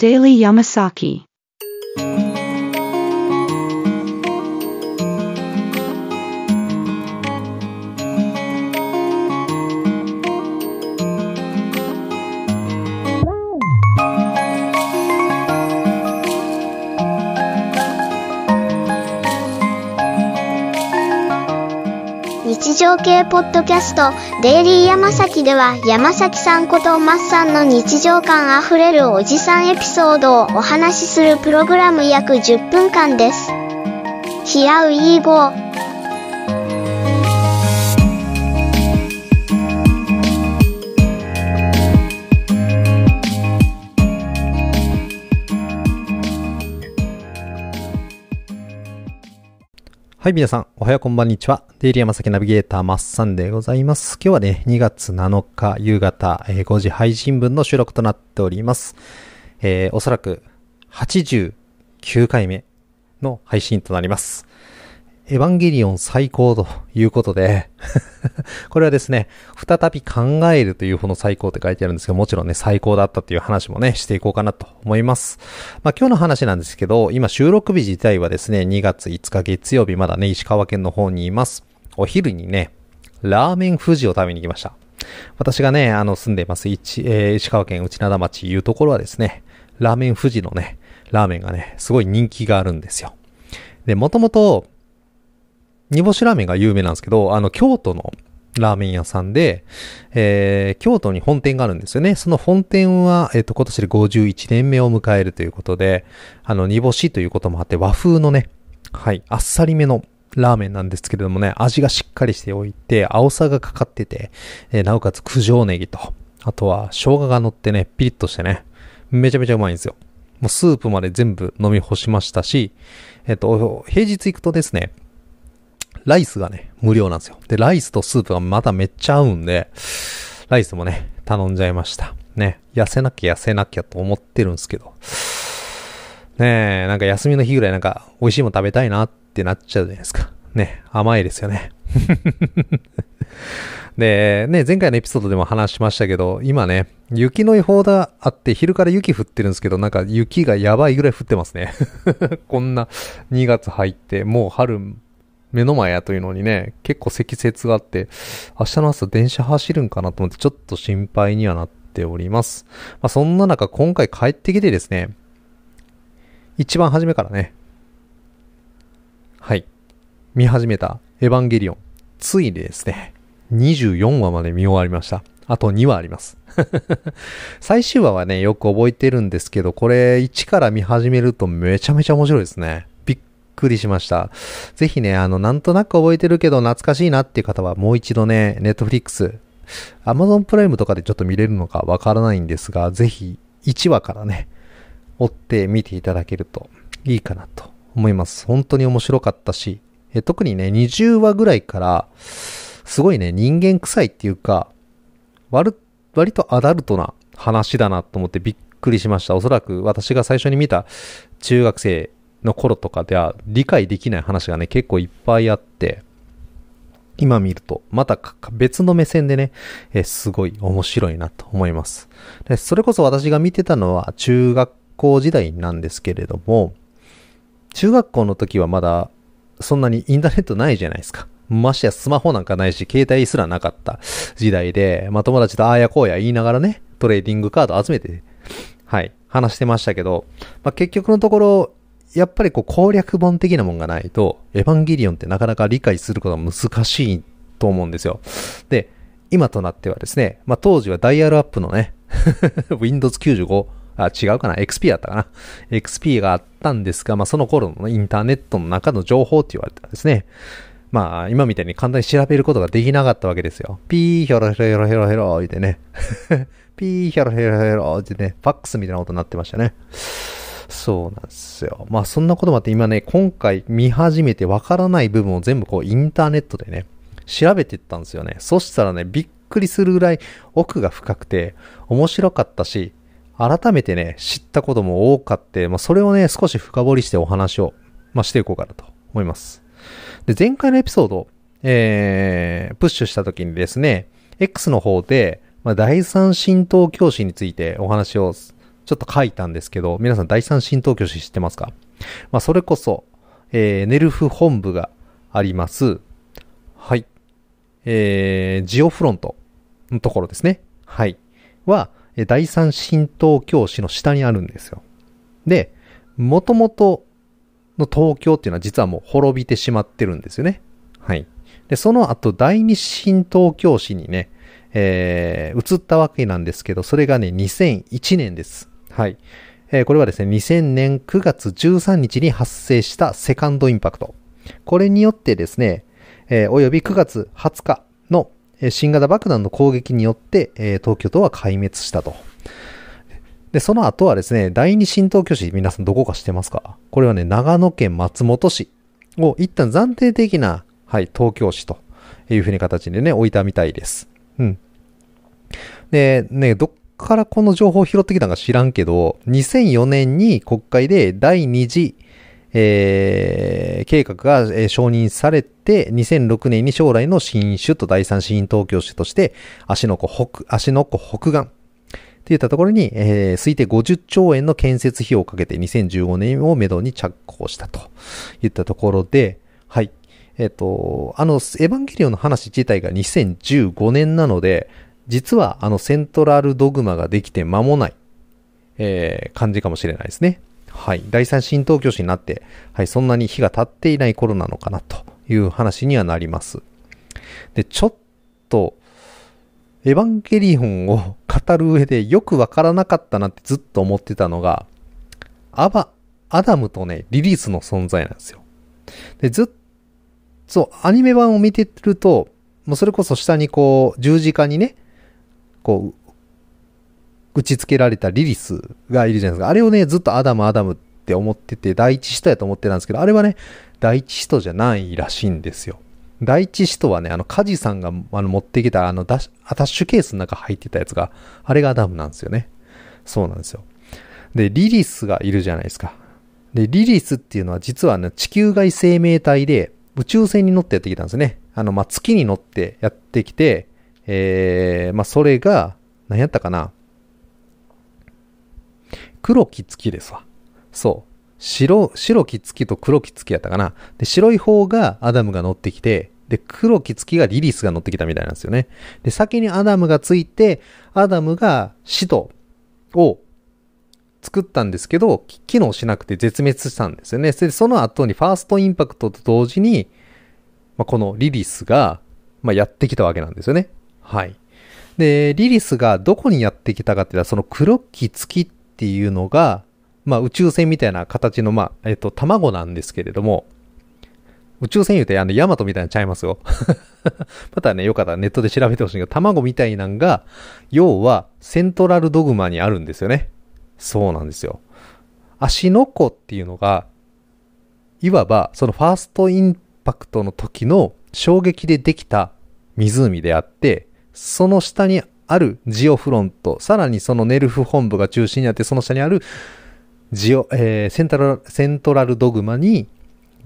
Daily Yamasaki. 系ポッドキャストデイリーヤマサキでは山崎さんことマッさんの日常感あふれるおじさんエピソードをお話しするプログラム約10分間です。ヒアウィーゴーはい、皆さん、おはようこんばんにちは。デイリー山崎ナビゲーター、マッサンでございます。今日はね、2月7日夕方、えー5時配信分の収録となっております。えーおそらく89回目の配信となります。エヴァンゲリオン最高ということで、これはですね、再び考えるという方の最高って書いてあるんですけど、もちろんね、最高だったという話もね、していこうかなと思います。まあ今日の話なんですけど、今収録日自体はですね、2月5日月曜日、まだね、石川県の方にいます。お昼にね、ラーメン富士を食べに行きました。私がね、あの、住んでいます、えー石川県内灘町いうところはですね、ラーメン富士のね、ラーメンがね、すごい人気があるんですよ。で、もともと、煮干しラーメンが有名なんですけど、あの、京都のラーメン屋さんで、えー、京都に本店があるんですよね。その本店は、えっ、と、今年で51年目を迎えるということで、あの、煮干しということもあって、和風のね、はい、あっさりめのラーメンなんですけれどもね、味がしっかりしておいて、青さがかかってて、えーなおかつ九条ネギと、あとは生姜が乗ってね、ピリッとしてね、めちゃめちゃうまいんですよ。もうスープまで全部飲み干しましたし、えっ、と、平日行くとですね、ライスがね、無料なんですよ。で、ライスとスープがまためっちゃ合うんで、ライスもね、頼んじゃいました。ね、痩せなきゃ痩せなきゃと思ってるんですけど。ねえ、なんか休みの日ぐらいなんか美味しいもの食べたいなってなっちゃうじゃないですか。ね、甘いですよね。で、ね、前回のエピソードでも話しましたけど、今ね、雪の予報があって、昼から雪降ってるんですけど、なんか雪がやばいぐらい降ってますね。こんな2月入って、もう春目の前やというのにね、結構積雪があって、明日の朝電車走るんかなと思ってちょっと心配にはなっております。まあそんな中今回帰ってきてですね、一番初めからね、はい、見始めたエヴァンゲリオン、ついにですね、24話まで見終わりました。あと2話あります。最終話はね、よく覚えてるんですけど、これ1から見始めるとめちゃめちゃ面白いですね。びっくりしました。ぜひね、あの、なんとなく覚えてるけど懐かしいなっていう方はもう一度ね、ネットフリックス、アマゾンプライムとかでちょっと見れるのかわからないんですが、ぜひ1話からね、追って見ていただけるといいかなと思います。本当に面白かったし、え特にね、20話ぐらいから、すごいね、人間臭いっていうか、割割とアダルトな話だなと思ってびっくりしました。おそらく私が最初に見た中学生の頃とかでは理解できない話がね、結構いっぱいあって、今見ると、また別の目線でね、えすごい面白いなと思います。でそれこそ私が見てたのは中学校時代なんですけれども、中学校の時はまだそんなにインターネットないじゃないですか。ましてやスマホなんかないし、携帯すらなかった時代で、まあ友達とああやこうや言いながらね、トレーディングカード集めて、はい、話してましたけど、まあ結局のところ、やっぱりこう攻略本的なもんがないと、エヴァンゲリオンってなかなか理解することが難しいと思うんですよ。で、今となってはですね、まあ当時はダイヤルアップのね、Windows 95、あ、違うかな ?XP だったかな ?XP があったんですが、まあその頃のインターネットの中の情報って言われたらですね、まあ今みたいに簡単に調べることができなかったわけですよ。ピーヒョロヒョロヒョロヒョロ言ってね。ピーヒョロヒョロヒョロってね、ファックスみたいなことになってましたね。そうなんですよ。まあそんなこともあって今ね、今回見始めてわからない部分を全部こうインターネットでね、調べてったんですよね。そしたらね、びっくりするぐらい奥が深くて面白かったし、改めてね、知ったことも多かって、まあそれをね、少し深掘りしてお話を、まあしていこうかなと思います。で、前回のエピソード、えー、プッシュした時にですね、X の方で、まあ、第三神道教師についてお話をちょっと書いたんですけど、皆さん第三新東京市知ってますか？まあ、それこそ、えー、ネルフ本部があります。はい。えー、ジオフロントのところですね。はい。は、第三新東京市の下にあるんですよ。で、もともとの東京っていうのは実はもう滅びてしまってるんですよね。はい。で、その後、第二新東京市にね、えー、移ったわけなんですけど、それがね、2001年です。はい。えー、これはですね、2000年9月13日に発生したセカンドインパクト。これによってですね、えー、および9月20日の新型爆弾の攻撃によって、えー、東京都は壊滅したと。で、その後はですね、第二新東京市、皆さんどこか知ってますか？これはね、長野県松本市を一旦暫定的な、はい、東京市というふうに形でね、置いたみたいです。うん。で、ね、どっからこの情報を拾ってきたのか知らんけど、2004年に国会で第二次、えー、計画が、承認されて、2006年に将来の新首都第三新東京市として、足の子北、足の子北岸っていったところに、えー、推定50兆円の建設費用をかけて2015年をめどに着工したといったところで、はい。えっ、ー、と、あの、エヴァンゲリオンの話自体が2015年なので、実はあのセントラルドグマができて間もない、えー、感じかもしれないですね。はい。第三新東京市になって、はい、そんなに日が経っていない頃なのかなという話にはなります。で、ちょっと、エヴァンゲリオンを語る上でよくわからなかったなってずっと思ってたのが、アバ、アダムとね、リリスの存在なんですよ。で、ずっと、アニメ版を見てると、もうそれこそ下にこう、十字架にね、こう、打ち付けられたリリスがいるじゃないですか。あれをね、ずっとアダム、アダムって思ってて、第一使徒やと思ってたんですけど、あれはね、第一使徒じゃないらしいんですよ。第一使徒はね、あの、加持さんがあの持ってきたあのダッアタッシュケースの中入ってたやつが、あれがアダムなんですよね。そうなんですよ。で、リリスがいるじゃないですか。で、リリスっていうのは実はね、地球外生命体で宇宙船に乗ってやってきたんですね。あの、まあ、月に乗ってやってきて、えー、まあ、それが、何やったかな？黒き月ですわ。そう。白、白き月と黒き月やったかな？で、白い方がアダムが乗ってきて、で、黒き月がリリスが乗ってきたみたいなんですよね。で、先にアダムがついて、アダムが使徒を作ったんですけど、機能しなくて絶滅したんですよね。で、その後にファーストインパクトと同時に、まあ、このリリスが、まあ、やってきたわけなんですよね。はい。で、リリスがどこにやってきたかっていうと、その黒き月っていうのが、まあ宇宙船みたいな形の、まあ、えっと、卵なんですけれども、宇宙船言うて、あの、ヤマトみたいなちゃいますよ。またね、よかったらネットで調べてほしいけど、卵みたいなんが、要は、セントラルドグマにあるんですよね。そうなんですよ。足の子っていうのが、いわば、そのファーストインパクトの時の衝撃でできた湖であって、その下にあるジオフロント、さらにそのネルフ本部が中心にあって、その下にあるジオ、えー、セントラル、セントラルドグマに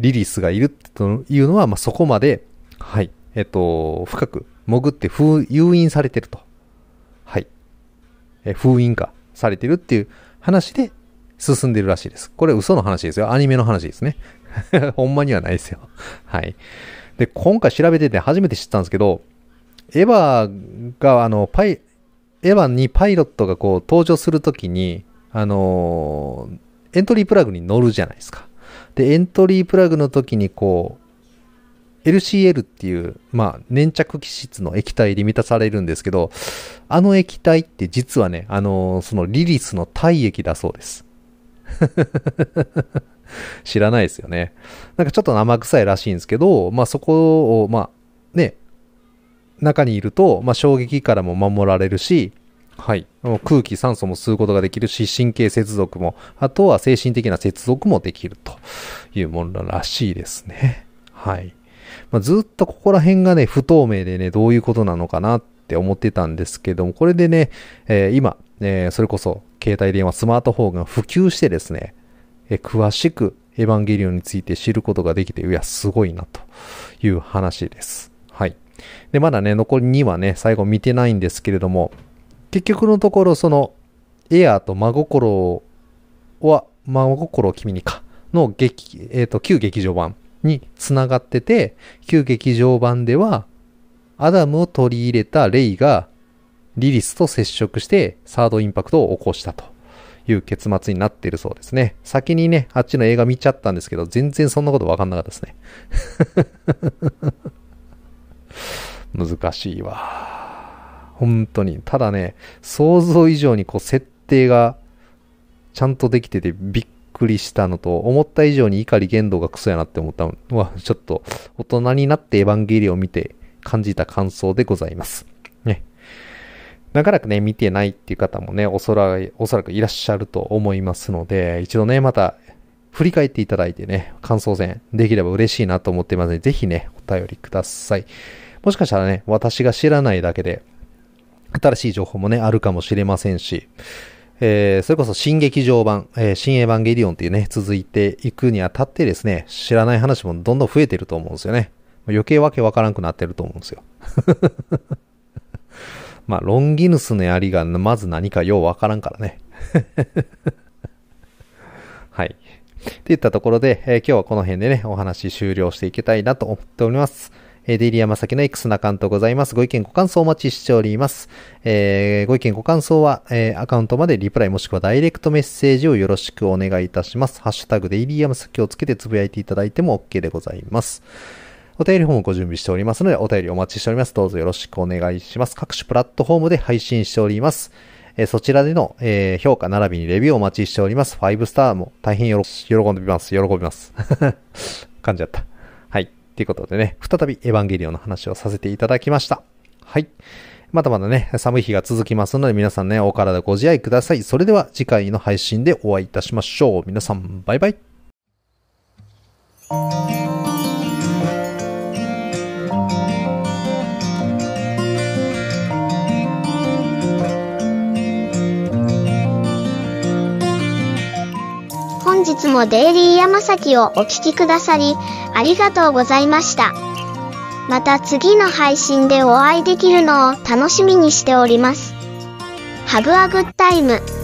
リリスがいるというのは、まあ、そこまで、はい、えっと、深く潜って封、誘引されてると。はい。え封印化されてるっていう話で進んでるらしいです。これ嘘の話ですよ。アニメの話ですね。ほんまにはないですよ。はい。で、今回調べてて初めて知ったんですけど、エヴァが、あの、パイ、エヴァにパイロットがこう登場するときに、あの、エントリープラグに乗るじゃないですか。で、エントリープラグの時にこう、LCL っていう、まあ、粘着気質の液体で満たされるんですけど、あの液体って実はね、あのー、そのリリスの体液だそうです。知らないですよね。なんかちょっと生臭いらしいんですけど、まあそこを、まあね、中にいると、まあ、衝撃からも守られるし、はい。空気、酸素も吸うことができるし、神経接続も、あとは精神的な接続もできるというものらしいですね。はい。まあ、ずっとここら辺がね、不透明でね、どういうことなのかなって思ってたんですけども、これでね、えー、今、えー、それこそ携帯電話、スマートフォンが普及してですね、えー、詳しくエヴァンゲリオンについて知ることができて、いや、すごいなという話です。はい。で、まだね、残り2はね、最後見てないんですけれども、結局のところ、その、エアーと真心は、真心を君にか、の劇、えっ、と、旧劇場版につながってて、旧劇場版では、アダムを取り入れたレイが、リリスと接触して、サードインパクトを起こしたという結末になっているそうですね。先にね、あっちの映画見ちゃったんですけど、全然そんなことわかんなかったですね。難しいわ。本当に。ただね、想像以上にこう設定がちゃんとできててびっくりしたのと、思った以上に怒り言動がクソやなって思ったのは、ちょっと大人になってエヴァンゲリオンを見て感じた感想でございます。ね。長らくね、見てないっていう方もね、おそらく、おそらくいらっしゃると思いますので、一度ね、また振り返っていただいてね、感想戦できれば嬉しいなと思ってますので、ぜひね、お便りください。もしかしたらね、私が知らないだけで、新しい情報もね、あるかもしれませんし、えー、それこそ新劇場版、えー、新エヴァンゲリオンっていうね、続いていくにあたってですね、知らない話もどんどん増えてると思うんですよね。余計わけわからんくなってると思うんですよ。まあ、ロンギヌスの槍がまず何かようわからんからね。はい。といったところで、えー今日はこの辺でね、お話終了していきたいなと思っております。えーデイリー山崎の X なアカウントございます。ご意見ご感想お待ちしております。えーご意見ご感想は、えーアカウントまでリプライもしくはダイレクトメッセージをよろしくお願いいたします。ハッシュタグデイリー山崎をつけてつぶやいていただいても OK でございます。お便りフォームご準備しておりますので、お便りお待ちしております。どうぞよろしくお願いします。各種プラットフォームで配信しております。えそちらでの、え評価並びにレビューをお待ちしております。5スターも大変よろ喜んでます。喜びます。噛んじゃった。ということでね、再びエヴァンゲリオンの話をさせていただきました。はい。まだまだね、寒い日が続きますので、皆さんね、お体ご自愛ください。それでは次回の配信でお会いいたしましょう。皆さん、バイバイ。もデイリー山崎をお聞きくださり、ありがとうございました。また次の配信でお会いできるのを楽しみにしております。Have a good time.